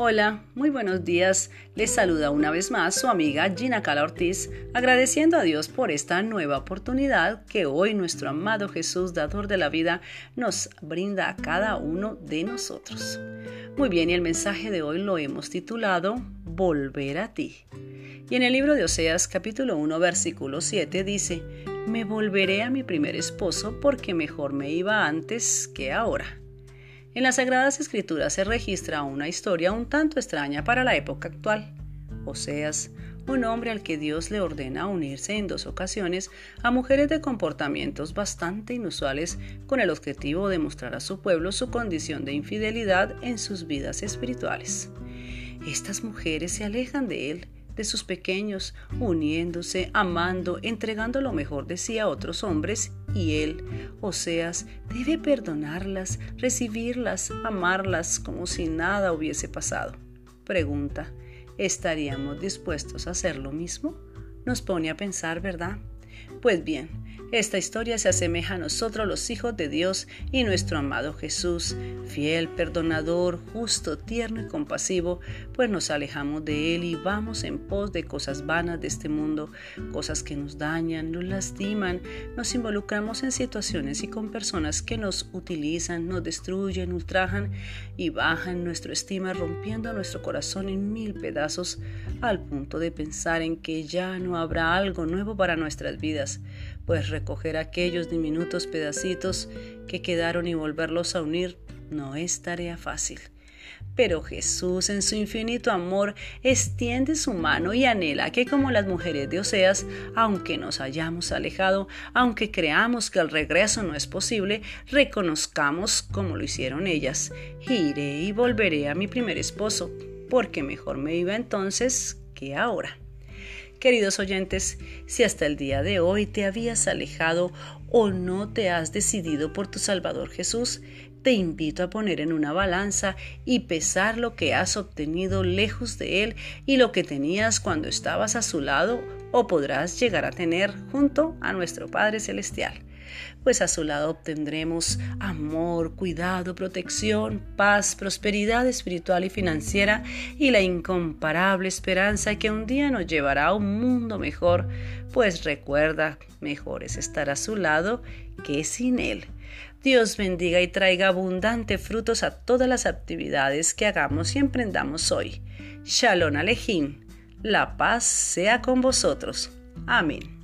Hola, muy buenos días. Les saluda una vez más su amiga Gina Cala Ortiz, agradeciendo a Dios por esta nueva oportunidad que hoy nuestro amado Jesús, dador de la vida, nos brinda a cada uno de nosotros. Muy bien, y el mensaje de hoy lo hemos titulado Volver a ti. Y en el libro de Oseas capítulo 1 versículo 7 dice, Me volveré a mi primer esposo porque mejor me iba antes que ahora. En las Sagradas Escrituras se registra una historia un tanto extraña para la época actual. Oseas, un hombre al que Dios le ordena unirse en dos ocasiones a mujeres de comportamientos bastante inusuales con el objetivo de mostrar a su pueblo su condición de infidelidad en sus vidas espirituales. Estas mujeres se alejan de él de sus pequeños, uniéndose, amando, entregando lo mejor de sí a otros hombres, y él, Oseas, debe perdonarlas, recibirlas, amarlas como si nada hubiese pasado. Pregunta, ¿estaríamos dispuestos a hacer lo mismo? Nos pone a pensar, ¿verdad? Pues bien, esta historia se asemeja a nosotros los hijos de Dios y nuestro amado Jesús, fiel, perdonador, justo, tierno y compasivo, pues nos alejamos de Él y vamos en pos de cosas vanas de este mundo, cosas que nos dañan, nos lastiman, nos involucramos en situaciones y con personas que nos utilizan, nos destruyen, ultrajan y bajan nuestra estima, rompiendo nuestro corazón en mil pedazos, al punto de pensar en que ya no habrá algo nuevo para nuestras vidas pues recoger aquellos diminutos pedacitos que quedaron y volverlos a unir no es tarea fácil. Pero Jesús en su infinito amor extiende su mano y anhela que como las mujeres de Oseas, aunque nos hayamos alejado, aunque creamos que el regreso no es posible, reconozcamos como lo hicieron ellas. Iré y volveré a mi primer esposo, porque mejor me iba entonces que ahora. Queridos oyentes, si hasta el día de hoy te habías alejado o no te has decidido por tu Salvador Jesús, te invito a poner en una balanza y pesar lo que has obtenido lejos de Él y lo que tenías cuando estabas a su lado o podrás llegar a tener junto a nuestro Padre Celestial pues a su lado obtendremos amor, cuidado, protección, paz, prosperidad espiritual y financiera y la incomparable esperanza que un día nos llevará a un mundo mejor, pues recuerda, mejor es estar a su lado que sin él. Dios bendiga y traiga abundante frutos a todas las actividades que hagamos y emprendamos hoy. Shalom Alejim. La paz sea con vosotros. Amén.